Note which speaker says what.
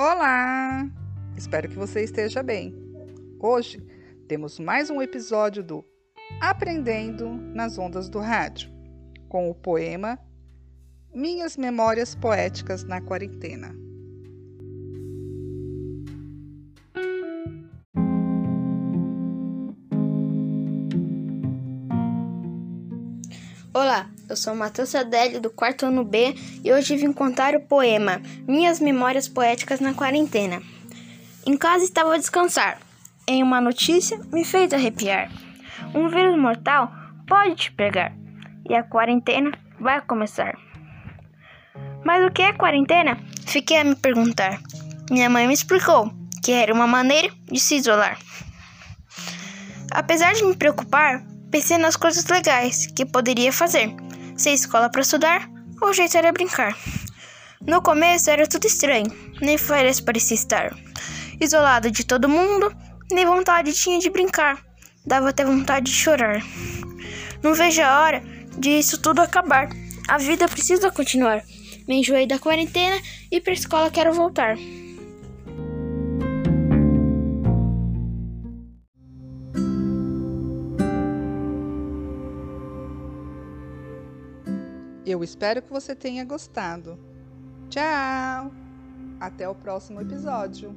Speaker 1: Olá! Espero que você esteja bem. Hoje temos mais um episódio do Aprendendo nas Ondas do Rádio, com o poema Minhas Memórias Poéticas na Quarentena.
Speaker 2: Olá, eu sou Matheus Adélio do quarto ano B e hoje vim contar o poema Minhas Memórias Poéticas na Quarentena. Em casa estava a descansar. Em uma notícia me fez arrepiar. Um vírus mortal pode te pegar e a quarentena vai começar. Mas o que é quarentena? Fiquei a me perguntar. Minha mãe me explicou que era uma maneira de se isolar. Apesar de me preocupar, Pensei nas coisas legais que poderia fazer. Sem escola para estudar, o jeito era brincar. No começo era tudo estranho, nem férias parecia estar. Isolado de todo mundo, nem vontade tinha de brincar. Dava até vontade de chorar. Não vejo a hora de isso tudo acabar. A vida precisa continuar. Me enjoei da quarentena e pra escola quero voltar.
Speaker 1: Eu espero que você tenha gostado. Tchau! Até o próximo episódio.